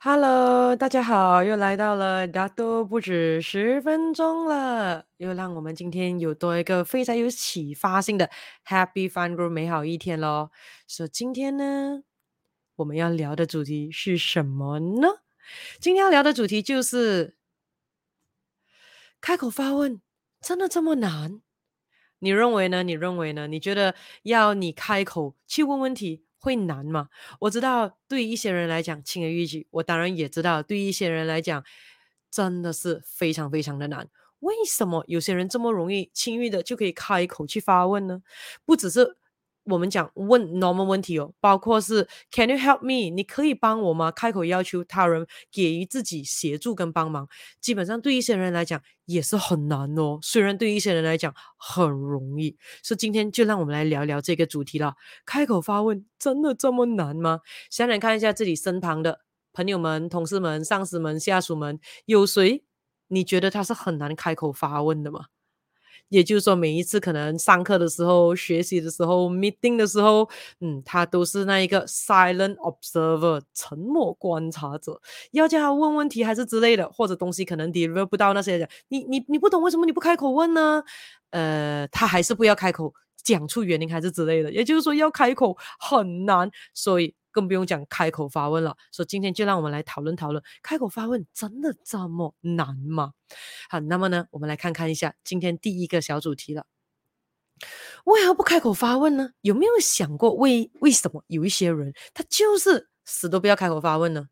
Hello，大家好，又来到了大多不止十分钟了，又让我们今天有多一个非常有启发性的 Happy Fun Group 美好一天咯。所以今天呢，我们要聊的主题是什么呢？今天要聊的主题就是开口发问，真的这么难？你认为呢？你认为呢？你觉得要你开口去问问题？会难吗？我知道，对一些人来讲轻而易举。我当然也知道，对一些人来讲，真的是非常非常的难。为什么有些人这么容易轻易的就可以开口去发问呢？不只是。我们讲问 normal 问题哦，包括是 Can you help me？你可以帮我吗？开口要求他人给予自己协助跟帮忙，基本上对一些人来讲也是很难哦。虽然对一些人来讲很容易，所以今天就让我们来聊聊这个主题了。开口发问真的这么难吗？想想看一下自己身旁的朋友们、同事们、上司们、下属们，有谁你觉得他是很难开口发问的吗？也就是说，每一次可能上课的时候、学习的时候、meeting 的时候，嗯，他都是那一个 silent observer，沉默观察者。要叫他问问题还是之类的，或者东西可能 deliver 不到那些人，你你你不懂为什么你不开口问呢？呃，他还是不要开口讲出原因还是之类的。也就是说，要开口很难，所以。更不用讲开口发问了，所以今天就让我们来讨论讨论，开口发问真的这么难吗？好，那么呢，我们来看看一下今天第一个小主题了。为何不开口发问呢？有没有想过为为什么有一些人他就是死都不要开口发问呢？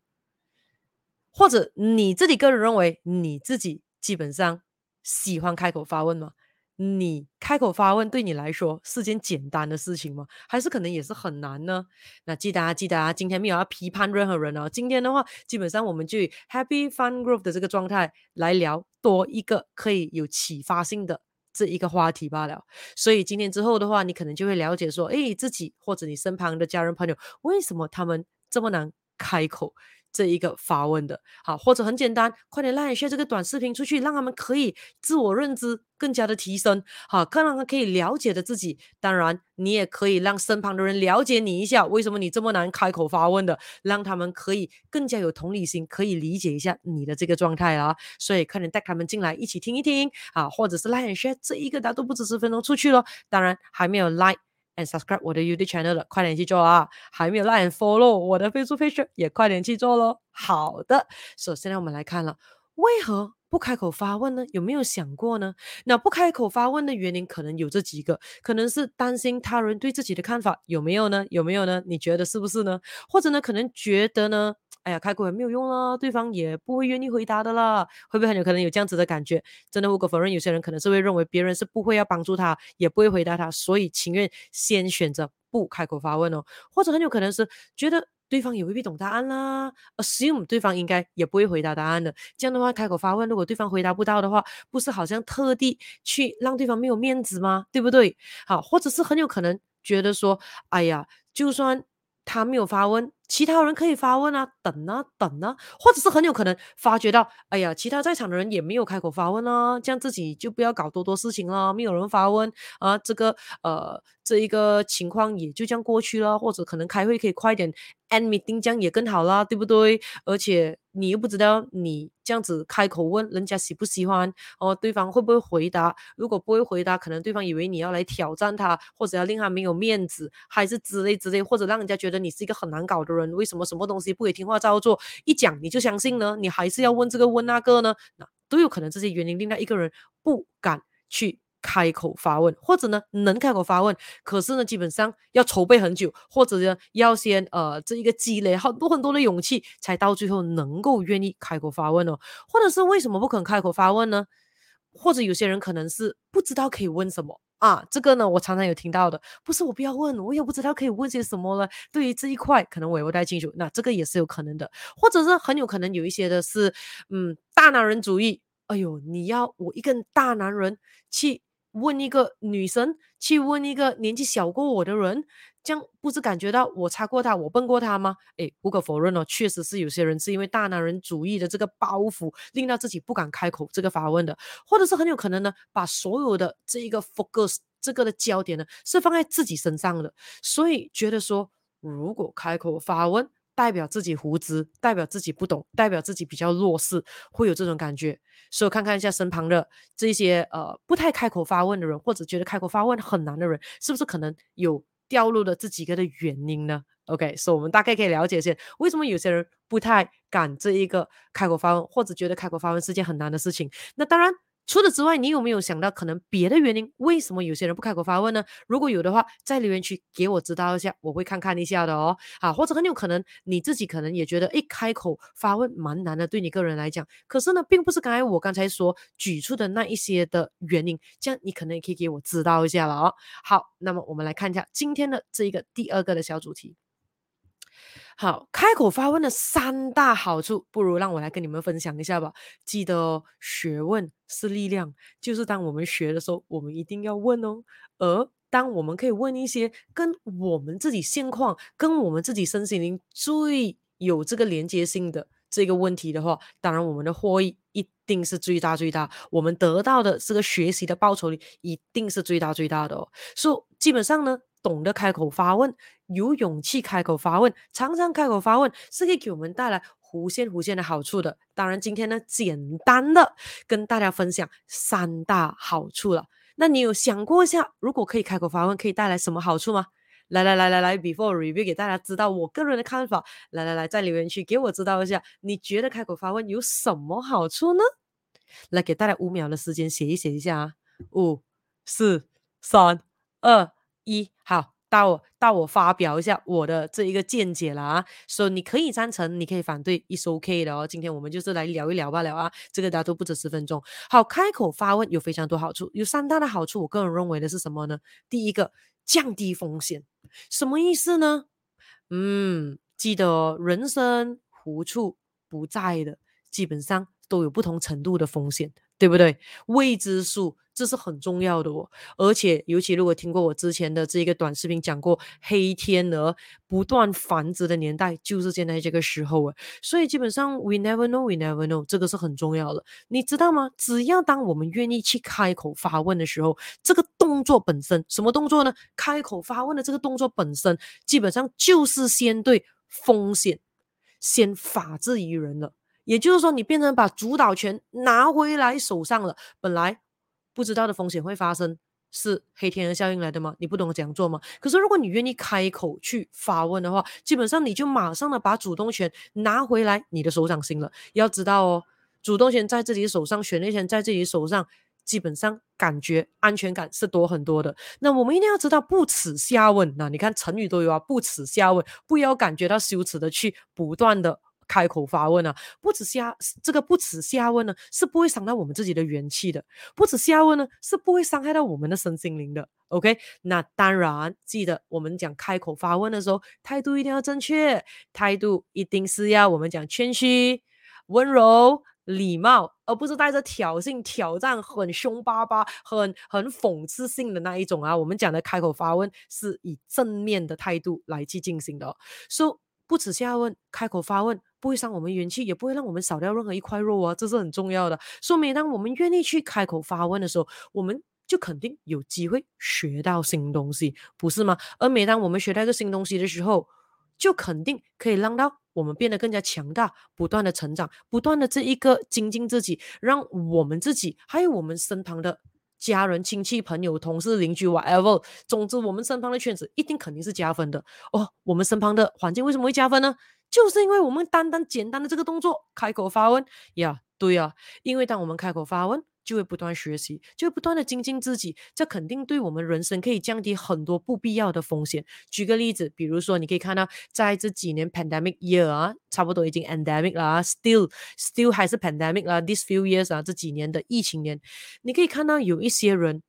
或者你自己个人认为你自己基本上喜欢开口发问吗？你开口发问对你来说是件简单的事情吗？还是可能也是很难呢？那记得啊，记得啊，今天没有要批判任何人哦。今天的话，基本上我们就以 Happy Fun Group 的这个状态来聊多一个可以有启发性的这一个话题罢了。所以今天之后的话，你可能就会了解说，诶，自己或者你身旁的家人朋友，为什么他们这么难开口？这一个发问的好，或者很简单，快点拉一下这个短视频出去，让他们可以自我认知更加的提升，好，更让他们可以了解的自己。当然，你也可以让身旁的人了解你一下，为什么你这么难开口发问的，让他们可以更加有同理心，可以理解一下你的这个状态啊。所以，快点带他们进来一起听一听啊，或者是拉一下这一个，大都不止十分钟出去了。当然，还没有 like。And subscribe 我的 YouTube channel 了，快点去做啊！还没有 like and follow 我的 Facebook page 也快点去做喽。好的，首先呢，我们来看了，为何不开口发问呢？有没有想过呢？那不开口发问的原因可能有这几个，可能是担心他人对自己的看法，有没有呢？有没有呢？你觉得是不是呢？或者呢，可能觉得呢？哎呀，开口也没有用了，对方也不会愿意回答的啦。会不会很有可能有这样子的感觉？真的无可否认，有些人可能是会认为别人是不会要帮助他，也不会回答他，所以情愿先选择不开口发问哦。或者很有可能是觉得对方也未必懂答案啦，assume 对方应该也不会回答答案的。这样的话，开口发问，如果对方回答不到的话，不是好像特地去让对方没有面子吗？对不对？好，或者是很有可能觉得说，哎呀，就算。他没有发问，其他人可以发问啊，等啊等啊，或者是很有可能发觉到，哎呀，其他在场的人也没有开口发问啊，这样自己就不要搞多多事情了，没有人发问啊，这个呃。这一个情况也就这样过去了，或者可能开会可以快点 end meeting，这样也更好啦，对不对？而且你又不知道你这样子开口问人家喜不喜欢哦，对方会不会回答？如果不会回答，可能对方以为你要来挑战他，或者要令他没有面子，还是之类之类，或者让人家觉得你是一个很难搞的人。为什么什么东西不可以听话照做？一讲你就相信呢？你还是要问这个问那个呢？那都有可能这些原因令到一个人不敢去。开口发问，或者呢能开口发问，可是呢基本上要筹备很久，或者呢要先呃这一个积累很多很多的勇气，才到最后能够愿意开口发问哦。或者是为什么不肯开口发问呢？或者有些人可能是不知道可以问什么啊？这个呢我常常有听到的，不是我不要问，我也不知道可以问些什么了。对于这一块可能我也不太清楚，那这个也是有可能的，或者是很有可能有一些的是嗯大男人主义，哎呦你要我一个大男人去。问一个女生，去问一个年纪小过我的人，这样不是感觉到我差过他，我笨过他吗？诶，不可否认哦，确实是有些人是因为大男人主义的这个包袱，令到自己不敢开口这个发问的，或者是很有可能呢，把所有的这一个 focus 这个的焦点呢，是放在自己身上的，所以觉得说，如果开口发问，代表自己无知，代表自己不懂，代表自己比较弱势，会有这种感觉。所以看看一下身旁的这些呃不太开口发问的人，或者觉得开口发问很难的人，是不是可能有掉入了这几个的原因呢？OK，所以我们大概可以了解一下，为什么有些人不太敢这一个开口发问，或者觉得开口发问是件很难的事情。那当然。除此之外，你有没有想到可能别的原因？为什么有些人不开口发问呢？如果有的话，在留言区给我知道一下，我会看看一下的哦。啊，或者很有可能你自己可能也觉得，诶，开口发问蛮难的，对你个人来讲。可是呢，并不是刚才我刚才所举出的那一些的原因，这样你可能也可以给我知道一下了哦。好，那么我们来看一下今天的这一个第二个的小主题。好，开口发问的三大好处，不如让我来跟你们分享一下吧。记得哦，学问是力量，就是当我们学的时候，我们一定要问哦。而当我们可以问一些跟我们自己现况、跟我们自己身心灵最有这个连接性的这个问题的话，当然我们的获益一定是最大最大，我们得到的这个学习的报酬率一定是最大最大的哦。所以基本上呢。懂得开口发问，有勇气开口发问，常常开口发问，是可以给我们带来无限无限的好处的。当然，今天呢，简单的跟大家分享三大好处了。那你有想过一下，如果可以开口发问，可以带来什么好处吗？来来来来来，before review 给大家知道我个人的看法。来来来，在留言区给我知道一下，你觉得开口发问有什么好处呢？来，给大家五秒的时间写一写一下啊，五、四、三、二。一好，到我到我发表一下我的这一个见解了啊，所以你可以赞成，你可以反对，is OK 的哦。今天我们就是来聊一聊罢了啊，这个大家都不止十分钟。好，开口发问有非常多好处，有三大的好处，我个人认为的是什么呢？第一个，降低风险，什么意思呢？嗯，记得哦，人生无处不在的，基本上都有不同程度的风险。对不对？未知数，这是很重要的哦。而且，尤其如果听过我之前的这一个短视频讲过，黑天鹅不断繁殖的年代就是现在这个时候啊。所以，基本上，we never know，we never know，这个是很重要的。你知道吗？只要当我们愿意去开口发问的时候，这个动作本身，什么动作呢？开口发问的这个动作本身，基本上就是先对风险先法制于人了。也就是说，你变成把主导权拿回来手上了。本来不知道的风险会发生，是黑天鹅效应来的吗？你不懂得这样做吗？可是如果你愿意开口去发问的话，基本上你就马上的把主动权拿回来你的手掌心了。要知道哦，主动权在自己手上，权力权在自己手上，基本上感觉安全感是多很多的。那我们一定要知道不耻下问。那你看成语都有啊，不耻下问，不要感觉到羞耻的去不断的。开口发问啊，不耻下这个不耻下问呢，是不会伤到我们自己的元气的。不耻下问呢，是不会伤害到我们的身心灵的。OK，那当然记得我们讲开口发问的时候，态度一定要正确，态度一定是要我们讲谦虚、温柔、礼貌，而不是带着挑衅、挑战、很凶巴巴、很很讽刺性的那一种啊。我们讲的开口发问是以正面的态度来去进行的。So 不耻下问，开口发问。不会伤我们元气，也不会让我们少掉任何一块肉啊，这是很重要的。说明当我们愿意去开口发问的时候，我们就肯定有机会学到新东西，不是吗？而每当我们学到一个新东西的时候，就肯定可以让到我们变得更加强大，不断的成长，不断的这一个精进自己，让我们自己还有我们身旁的家人、亲戚、朋友、同事、邻居，whatever，总之我们身旁的圈子一定肯定是加分的哦。我们身旁的环境为什么会加分呢？就是因为我们单单简单的这个动作，开口发问呀，对呀，因为当我们开口发问，就会不断学习，就会不断的精进自己，这肯定对我们人生可以降低很多不必要的风险。举个例子，比如说你可以看到，在这几年 pandemic year 啊，差不多已经 endemic 了，still still 还是 pandemic 啦，this few years 啊，这几年的疫情年，你可以看到有一些人，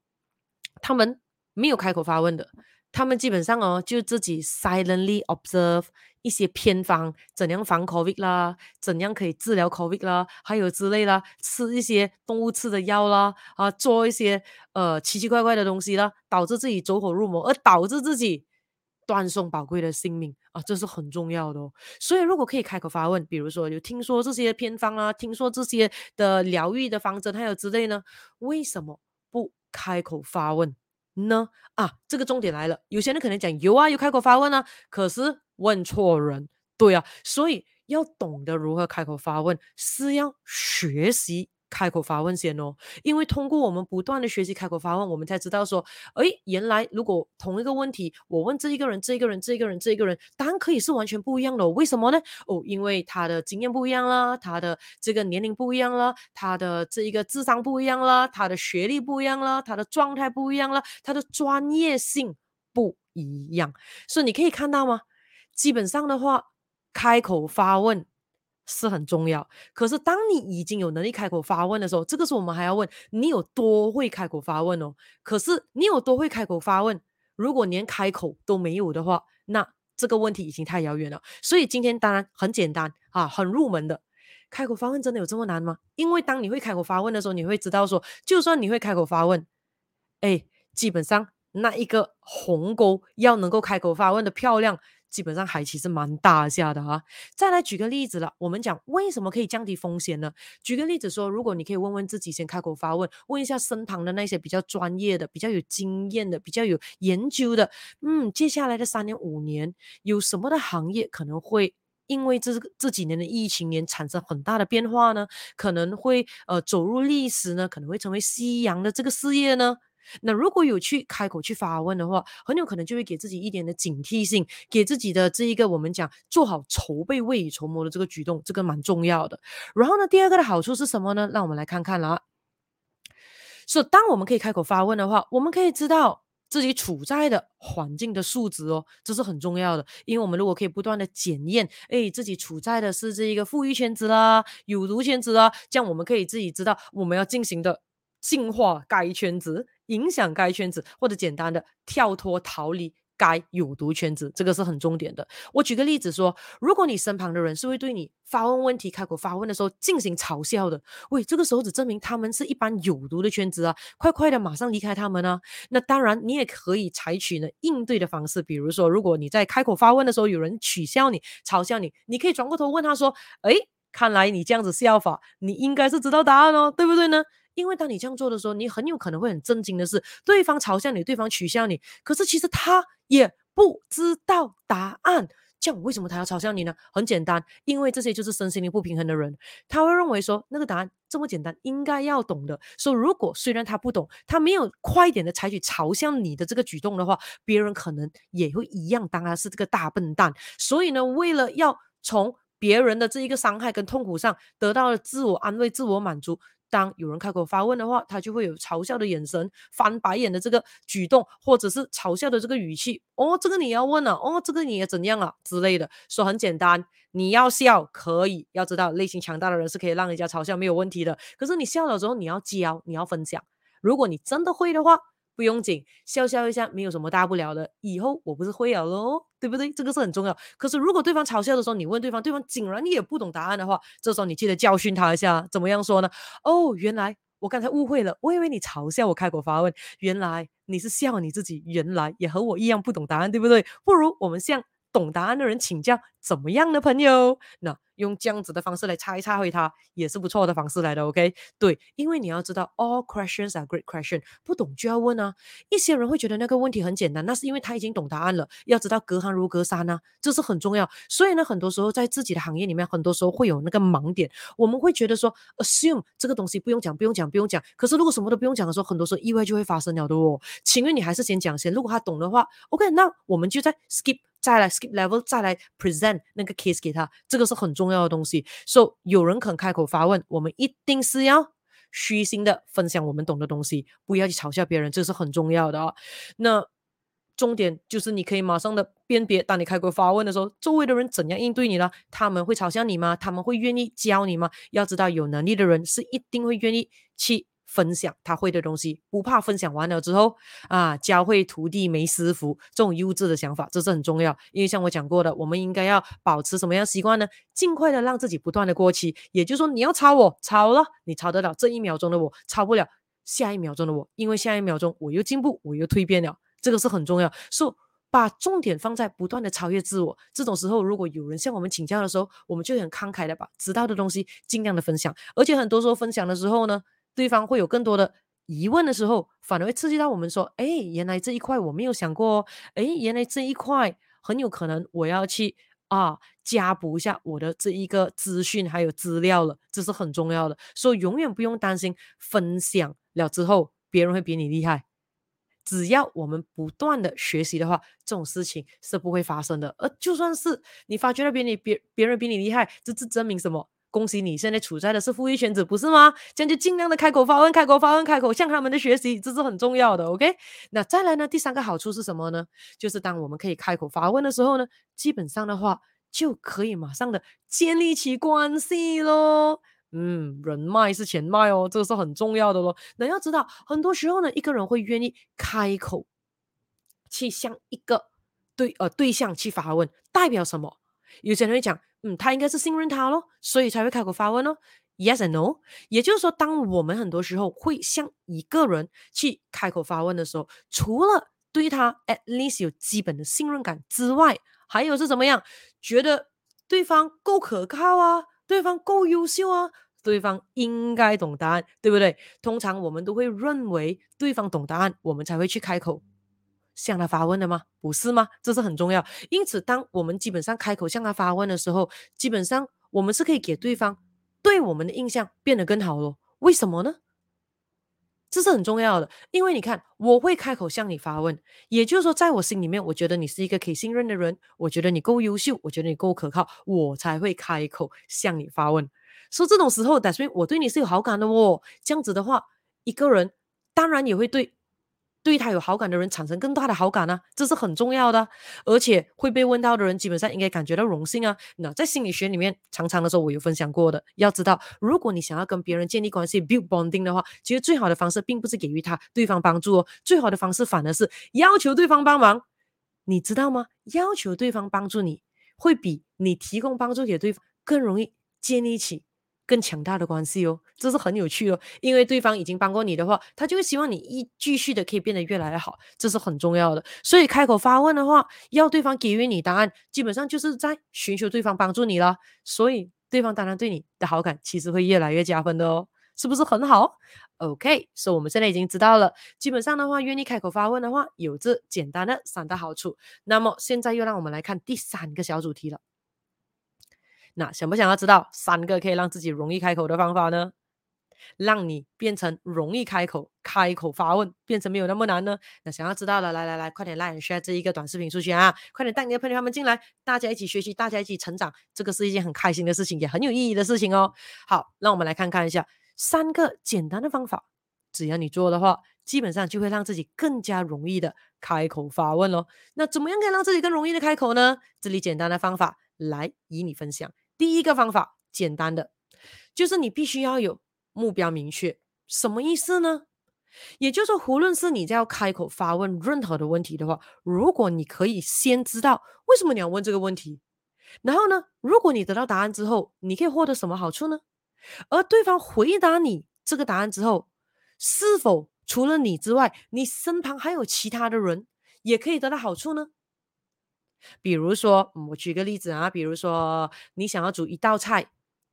他们没有开口发问的。他们基本上哦，就自己 silently observe 一些偏方，怎样防 COVID 啦，怎样可以治疗 COVID 啦，还有之类啦，吃一些动物吃的药啦，啊，做一些呃奇奇怪怪的东西啦，导致自己走火入魔，而导致自己断送宝贵的性命啊，这是很重要的哦。所以如果可以开口发问，比如说有听说这些偏方啊，听说这些的疗愈的方针还有之类呢，为什么不开口发问？呢啊，这个重点来了。有些人可能讲有啊，有开口发问啊，可是问错人，对啊，所以要懂得如何开口发问，是要学习。开口发问先哦，因为通过我们不断的学习开口发问，我们才知道说，哎，原来如果同一个问题，我问这一个人、这一个人、这一个人、这一个人，答案可以是完全不一样的哦。为什么呢？哦，因为他的经验不一样啦，他的这个年龄不一样啦，他的这一个智商不一样啦，他的学历不一样啦，他的状态不一样啦，他的专业性不一样。所以你可以看到吗？基本上的话，开口发问。是很重要，可是当你已经有能力开口发问的时候，这个时候我们还要问你有多会开口发问哦。可是你有多会开口发问，如果连开口都没有的话，那这个问题已经太遥远了。所以今天当然很简单啊，很入门的开口发问，真的有这么难吗？因为当你会开口发问的时候，你会知道说，就算你会开口发问，哎，基本上那一个鸿沟要能够开口发问的漂亮。基本上还其实蛮大下的啊！再来举个例子了，我们讲为什么可以降低风险呢？举个例子说，如果你可以问问自己，先开口发问，问一下身旁的那些比较专业的、比较有经验的、比较有研究的，嗯，接下来的三年五年有什么的行业可能会因为这这几年的疫情年产生很大的变化呢？可能会呃走入历史呢？可能会成为夕阳的这个事业呢？那如果有去开口去发问的话，很有可能就会给自己一点的警惕性，给自己的这一个我们讲做好筹备、未雨绸缪的这个举动，这个蛮重要的。然后呢，第二个的好处是什么呢？让我们来看看啦。所以，当我们可以开口发问的话，我们可以知道自己处在的环境的素质哦，这是很重要的。因为我们如果可以不断的检验，哎，自己处在的是这一个富裕圈子啦、有毒圈子啦，这样我们可以自己知道我们要进行的净化该圈子。影响该圈子，或者简单的跳脱逃离该有毒圈子，这个是很重点的。我举个例子说，如果你身旁的人是会对你发问问题、开口发问的时候进行嘲笑的，喂，这个时候只证明他们是一般有毒的圈子啊，快快的马上离开他们啊。那当然，你也可以采取呢应对的方式，比如说，如果你在开口发问的时候有人取笑你、嘲笑你，你可以转过头问他说：“诶，看来你这样子笑法，你应该是知道答案哦，对不对呢？”因为当你这样做的时候，你很有可能会很震惊的是，对方嘲笑你，对方取笑你，可是其实他也不知道答案。这样为什么他要嘲笑你呢？很简单，因为这些就是身心灵不平衡的人，他会认为说那个答案这么简单，应该要懂的。说如果虽然他不懂，他没有快点的采取嘲笑你的这个举动的话，别人可能也会一样当他是这个大笨蛋。所以呢，为了要从别人的这一个伤害跟痛苦上得到了自我安慰、自我满足。当有人开口发问的话，他就会有嘲笑的眼神、翻白眼的这个举动，或者是嘲笑的这个语气。哦，这个你要问了，哦，这个你也怎样了之类的。说很简单，你要笑可以，要知道内心强大的人是可以让人家嘲笑没有问题的。可是你笑了之后，你要教，你要分享。如果你真的会的话。不用紧，笑笑一下，没有什么大不了的。以后我不是会了喽，对不对？这个是很重要。可是如果对方嘲笑的时候，你问对方，对方竟然你也不懂答案的话，这时候你记得教训他一下。怎么样说呢？哦，原来我刚才误会了，我以为你嘲笑我开口发问，原来你是笑你自己，原来也和我一样不懂答案，对不对？不如我们向懂答案的人请教，怎么样呢，朋友？那。用这样子的方式来插一插回他，也是不错的方式来的，OK？对，因为你要知道，all questions are great questions，不懂就要问啊。一些人会觉得那个问题很简单，那是因为他已经懂答案了。要知道隔行如隔山啊，这是很重要。所以呢，很多时候在自己的行业里面，很多时候会有那个盲点。我们会觉得说，assume 这个东西不用讲，不用讲，不用讲。可是如果什么都不用讲的时候，很多时候意外就会发生了的哦。请问你还是先讲先，如果他懂的话，OK，那我们就在 skip。再来 skip level，再来 present 那个 case 给他，这个是很重要的东西。所以有人肯开口发问，我们一定是要虚心的分享我们懂的东西，不要去嘲笑别人，这是很重要的啊。那重点就是你可以马上的辨别，当你开口发问的时候，周围的人怎样应对你呢？他们会嘲笑你吗？他们会愿意教你吗？要知道，有能力的人是一定会愿意去。分享他会的东西，不怕分享完了之后啊，教会徒弟没师傅，这种优质的想法，这是很重要。因为像我讲过的，我们应该要保持什么样习惯呢？尽快的让自己不断的过期。也就是说，你要抄我，抄了，你抄得了这一秒钟的我，抄不了下一秒钟的我，因为下一秒钟我又进步，我又蜕变了，这个是很重要。所以把重点放在不断的超越自我。这种时候，如果有人向我们请教的时候，我们就很慷慨的把知道的东西尽量的分享。而且很多时候分享的时候呢。对方会有更多的疑问的时候，反而会刺激到我们说：“哎，原来这一块我没有想过哦，哎，原来这一块很有可能我要去啊，加补一下我的这一个资讯还有资料了，这是很重要的。所以永远不用担心分享了之后别人会比你厉害。只要我们不断的学习的话，这种事情是不会发生的。而就算是你发觉了别你别别人比你厉害，这是证明什么？恭喜你现在处在的是富裕圈子，不是吗？这样就尽量的开口发问，开口发问，开口向他们的学习，这是很重要的。OK，那再来呢？第三个好处是什么呢？就是当我们可以开口发问的时候呢，基本上的话就可以马上的建立起关系喽。嗯，人脉是钱脉哦，这个是很重要的喽。那要知道，很多时候呢，一个人会愿意开口去向一个对呃对象去发问，代表什么？有些人会讲。嗯，他应该是信任他咯，所以才会开口发问咯。Yes and no，也就是说，当我们很多时候会向一个人去开口发问的时候，除了对他 at least 有基本的信任感之外，还有是怎么样？觉得对方够可靠啊，对方够优秀啊，对方应该懂答案，对不对？通常我们都会认为对方懂答案，我们才会去开口。向他发问的吗？不是吗？这是很重要。因此，当我们基本上开口向他发问的时候，基本上我们是可以给对方对我们的印象变得更好咯。为什么呢？这是很重要的。因为你看，我会开口向你发问，也就是说，在我心里面，我觉得你是一个可以信任的人，我觉得你够优秀，我觉得你够可靠，我才会开口向你发问。所以这种时候，但是我对你是有好感的哦。这样子的话，一个人当然也会对。对他有好感的人产生更大的好感呢、这是很重要的。而且会被问到的人，基本上应该感觉到荣幸啊。那在心理学里面，常常的时候我有分享过的。要知道，如果你想要跟别人建立关系 （build bonding） 的话，其实最好的方式并不是给予他对方帮助哦，最好的方式反而是要求对方帮忙。你知道吗？要求对方帮助你，会比你提供帮助给对方更容易建立起。更强大的关系哦，这是很有趣哦。因为对方已经帮过你的话，他就会希望你一继续的可以变得越来越好，这是很重要的。所以开口发问的话，要对方给予你答案，基本上就是在寻求对方帮助你了。所以对方当然对你的好感其实会越来越加分的哦，是不是很好？OK，所以我们现在已经知道了，基本上的话，愿意开口发问的话，有这简单的三大好处。那么现在又让我们来看第三个小主题了。那想不想要知道三个可以让自己容易开口的方法呢？让你变成容易开口、开口发问，变成没有那么难呢？那想要知道了，来来来，快点来 share 这一个短视频出去啊！快点带你的朋友他们进来，大家一起学习，大家一起成长，这个是一件很开心的事情，也很有意义的事情哦。好，让我们来看看一下三个简单的方法，只要你做的话，基本上就会让自己更加容易的开口发问喽。那怎么样可以让自己更容易的开口呢？这里简单的方法来与你分享。第一个方法，简单的，就是你必须要有目标明确。什么意思呢？也就是说，无论是你在要开口发问任何的问题的话，如果你可以先知道为什么你要问这个问题，然后呢，如果你得到答案之后，你可以获得什么好处呢？而对方回答你这个答案之后，是否除了你之外，你身旁还有其他的人也可以得到好处呢？比如说，我举个例子啊，比如说你想要煮一道菜，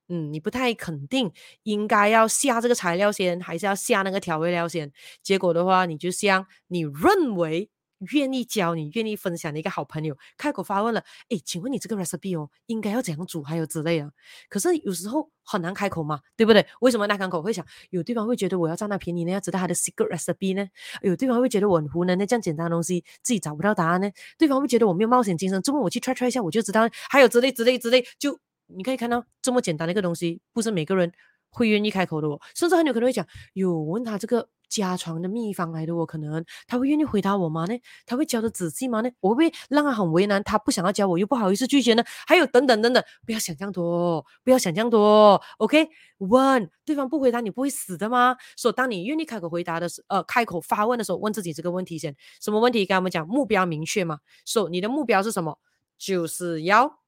嗯，你不太肯定应该要下这个材料先，还是要下那个调味料先。结果的话，你就像你认为。愿意教你、愿意分享的一个好朋友，开口发问了，诶，请问你这个 recipe 哦，应该要怎样煮，还有之类的。可是有时候很难开口嘛，对不对？为什么难开口？会想有对方会觉得我要占他便宜呢？要知道他的 secret recipe 呢？有对方会觉得我很糊呢？那这样简单的东西自己找不到答案呢？对方会觉得我没有冒险精神，这么我去 try try 一下我就知道。还有之类之类之类，就你可以看到这么简单的一个东西，不是每个人会愿意开口的哦，甚至很有可能会讲，有问他这个。家传的秘方来的，哦可能他会愿意回答我吗呢？他会教的仔细吗呢？我会不会让他很为难？他不想要教我，又不好意思拒绝呢？还有等等等等，不要想这样多，不要想这样多。OK，问对方不回答，你不会死的吗？所以当你愿意开口回答的时，呃，开口发问的时候，问自己这个问题先：什么问题？跟我们讲目标明确吗？说你的目标是什么？就是要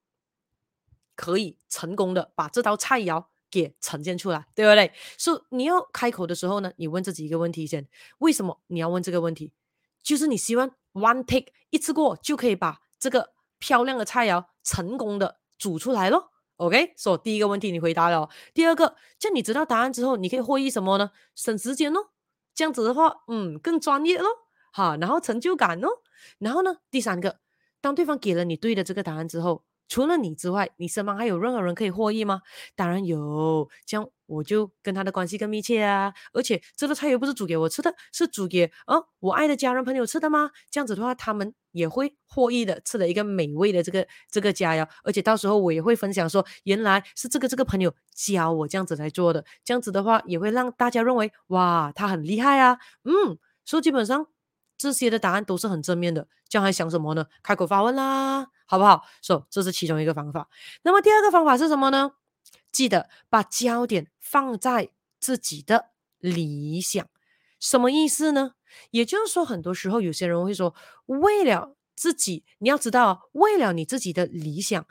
可以成功的把这道菜肴。给呈现出来，对不对？所以你要开口的时候呢，你问自己一个问题先：为什么你要问这个问题？就是你希望 one take 一次过就可以把这个漂亮的菜肴成功的煮出来咯。OK，所以第一个问题你回答了。第二个，就你知道答案之后，你可以获益什么呢？省时间咯。这样子的话，嗯，更专业咯。好，然后成就感咯。然后呢，第三个，当对方给了你对的这个答案之后，除了你之外，你身旁还有任何人可以获益吗？当然有，这样我就跟他的关系更密切啊。而且这个菜又不是煮给我吃的，是煮给啊我爱的家人朋友吃的吗？这样子的话，他们也会获益的，吃了一个美味的这个这个佳肴。而且到时候我也会分享说，原来是这个这个朋友教我这样子来做的。这样子的话，也会让大家认为哇，他很厉害啊。嗯，所以基本上。这些的答案都是很正面的，这样还想什么呢？开口发问啦，好不好？所以这是其中一个方法。那么第二个方法是什么呢？记得把焦点放在自己的理想。什么意思呢？也就是说，很多时候有些人会说，为了自己，你要知道，为了你自己的理想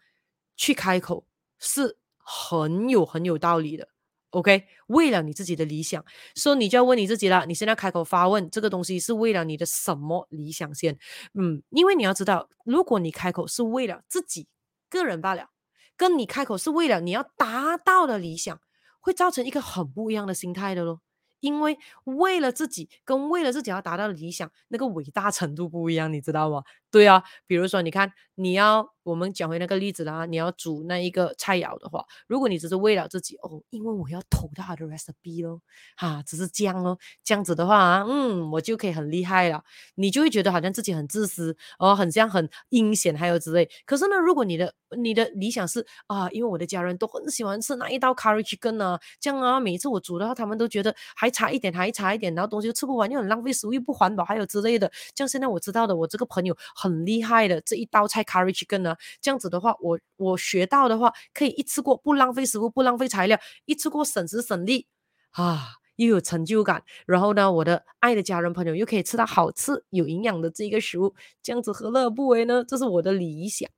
去开口是很有很有道理的。OK，为了你自己的理想，所以你就要问你自己了。你现在开口发问这个东西是为了你的什么理想先？嗯，因为你要知道，如果你开口是为了自己个人罢了，跟你开口是为了你要达到的理想，会造成一个很不一样的心态的咯。因为为了自己跟为了自己要达到的理想，那个伟大程度不一样，你知道吗？对啊，比如说你看，你要我们讲回那个例子啦，你要煮那一个菜肴的话，如果你只是为了自己哦，因为我要偷到他的 recipe 咯，哈、啊，只是这样咯，这样子的话啊，嗯，我就可以很厉害了，你就会觉得好像自己很自私哦，很像很阴险还有之类。可是呢，如果你的你的理想是啊，因为我的家人都很喜欢吃那一道 curry chicken 啊，这样啊，每一次我煮的话，他们都觉得还差一点，还差一点，然后东西又吃不完，又很浪费食物，又不环保，还有之类的。像现在我知道的，我这个朋友很厉害的这一道菜 curry chicken 呢，这样子的话，我我学到的话，可以一次过不浪费食物，不浪费材料，一次过省时省力啊，又有成就感。然后呢，我的爱的家人朋友又可以吃到好吃有营养的这一个食物，这样子何乐而不为呢？这是我的理想。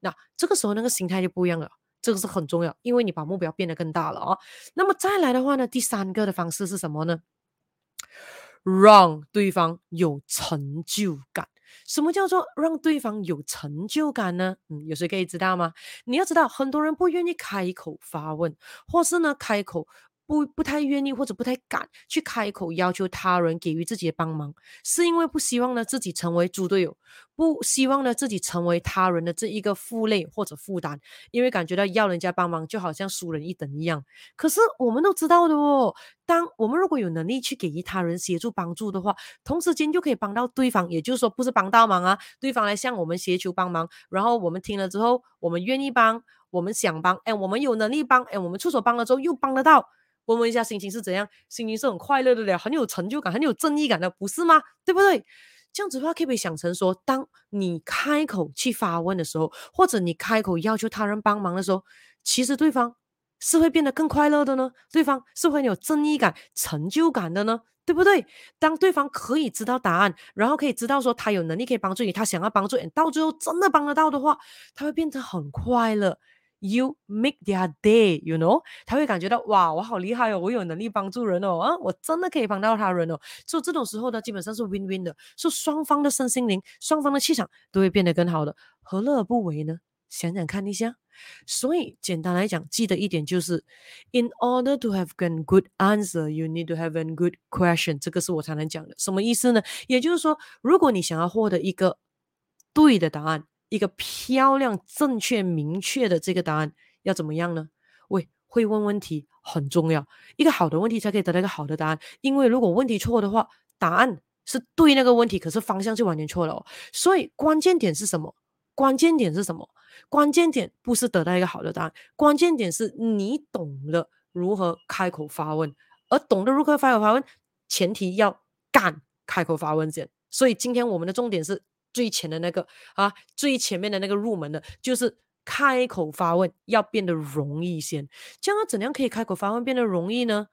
那这个时候那个心态就不一样了，这个是很重要，因为你把目标变得更大了啊。那么再来的话呢，第三个的方式是什么呢？让对方有成就感。什么叫做让对方有成就感呢？嗯，有谁可以知道吗？你要知道，很多人不愿意开口发问，或是呢开口。不不太愿意或者不太敢去开口要求他人给予自己的帮忙，是因为不希望呢自己成为猪队友，不希望呢自己成为他人的这一个负累或者负担，因为感觉到要人家帮忙就好像输人一等一样。可是我们都知道的哦，当我们如果有能力去给予他人协助帮助的话，同时间就可以帮到对方，也就是说不是帮倒忙啊，对方来向我们寻求帮忙，然后我们听了之后，我们愿意帮，我们想帮，哎，我们有能力帮，哎，我们出手帮了之后又帮得到。问问一下心情是怎样？心情是很快乐的了，很有成就感，很有正义感的，不是吗？对不对？这样子的话，可不可以想成说，当你开口去发问的时候，或者你开口要求他人帮忙的时候，其实对方是会变得更快乐的呢？对方是会很有正义感、成就感的呢？对不对？当对方可以知道答案，然后可以知道说他有能力可以帮助你，他想要帮助你，到最后真的帮得到的话，他会变得很快乐。You make their day, you know？他会感觉到哇，我好厉害哦，我有能力帮助人哦，啊，我真的可以帮到他人哦。所以这种时候呢，基本上是 win win 的，是双方的身心灵、双方的气场都会变得更好的，何乐而不为呢？想想看一下。所以简单来讲，记得一点就是，in order to have a good answer, you need to have a good question。这个是我才能讲的，什么意思呢？也就是说，如果你想要获得一个对的答案。一个漂亮、正确、明确的这个答案要怎么样呢？喂，会问问题很重要，一个好的问题才可以得到一个好的答案。因为如果问题错的话，答案是对那个问题，可是方向就完全错了哦。所以关键点是什么？关键点是什么？关键点不是得到一个好的答案，关键点是你懂了如何开口发问，而懂得如何开口发问，前提要敢开口发问先。所以今天我们的重点是。最前的那个啊，最前面的那个入门的，就是开口发问要变得容易先。这样怎样可以开口发问变得容易呢？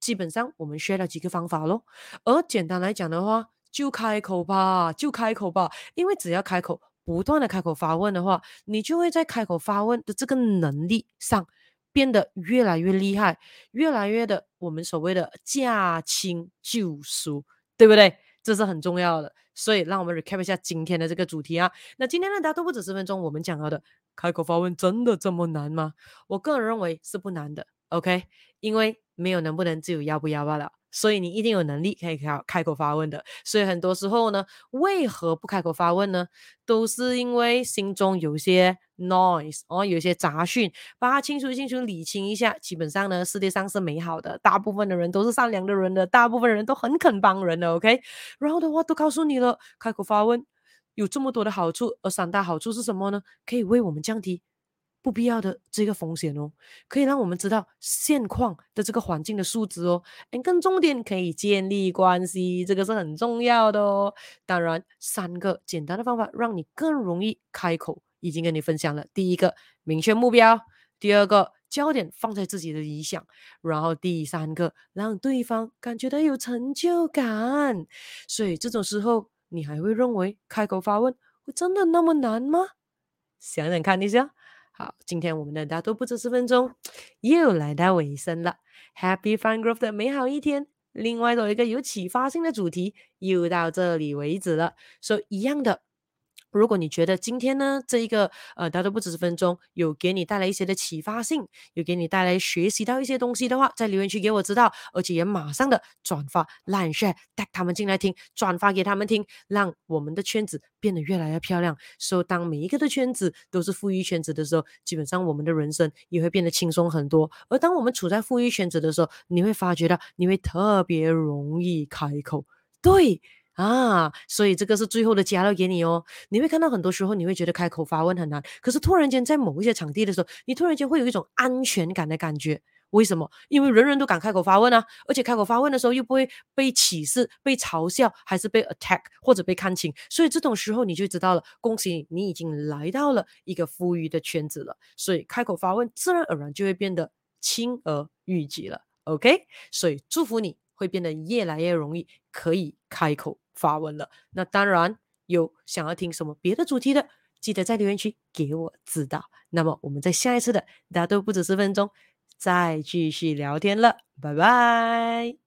基本上我们学了几个方法咯。而简单来讲的话，就开口吧，就开口吧。因为只要开口，不断的开口发问的话，你就会在开口发问的这个能力上变得越来越厉害，越来越的我们所谓的驾轻就熟，对不对？这是很重要的。所以，让我们 recap 一下今天的这个主题啊。那今天的答都不止十分钟，我们讲到的开口发问真的这么难吗？我个人认为是不难的。OK，因为没有能不能，只有要不要罢了。所以你一定有能力可以开开口发问的。所以很多时候呢，为何不开口发问呢？都是因为心中有些 noise 哦，有些杂讯，把它清除清除，理清一下。基本上呢，世界上是美好的，大部分的人都是善良的人的，大部分人都很肯帮人的。OK，然后的话都告诉你了，开口发问有这么多的好处，而三大好处是什么呢？可以为我们降低。不必要的这个风险哦，可以让我们知道现况的这个环境的素质哦，诶，更重点可以建立关系，这个是很重要的哦。当然，三个简单的方法让你更容易开口，已经跟你分享了。第一个，明确目标；第二个，焦点放在自己的理想；然后第三个，让对方感觉到有成就感。所以这种时候，你还会认为开口发问会真的那么难吗？想想看一下。好，今天我们的大多不止十分钟又来到尾声了。Happy Fun Growth 的美好一天，另外的一个有启发性的主题又到这里为止了。所以一样的。如果你觉得今天呢，这一个呃，大都不止十分钟，有给你带来一些的启发性，有给你带来学习到一些东西的话，在留言区给我知道，而且也马上的转发、Line Share，带他们进来听，转发给他们听，让我们的圈子变得越来越漂亮。所以，当每一个的圈子都是富裕圈子的时候，基本上我们的人生也会变得轻松很多。而当我们处在富裕圈子的时候，你会发觉到你会特别容易开口，对。啊，所以这个是最后的加料给你哦。你会看到很多时候，你会觉得开口发问很难，可是突然间在某一些场地的时候，你突然间会有一种安全感的感觉。为什么？因为人人都敢开口发问啊，而且开口发问的时候又不会被歧视、被嘲笑，还是被 attack 或者被看轻。所以这种时候你就知道了，恭喜你，你已经来到了一个富裕的圈子了。所以开口发问自然而然就会变得轻而易举了。OK，所以祝福你会变得越来越容易可以开口发文了，那当然有想要听什么别的主题的，记得在留言区给我知道。那么我们在下一次的大家都不止十分钟再继续聊天了，拜拜。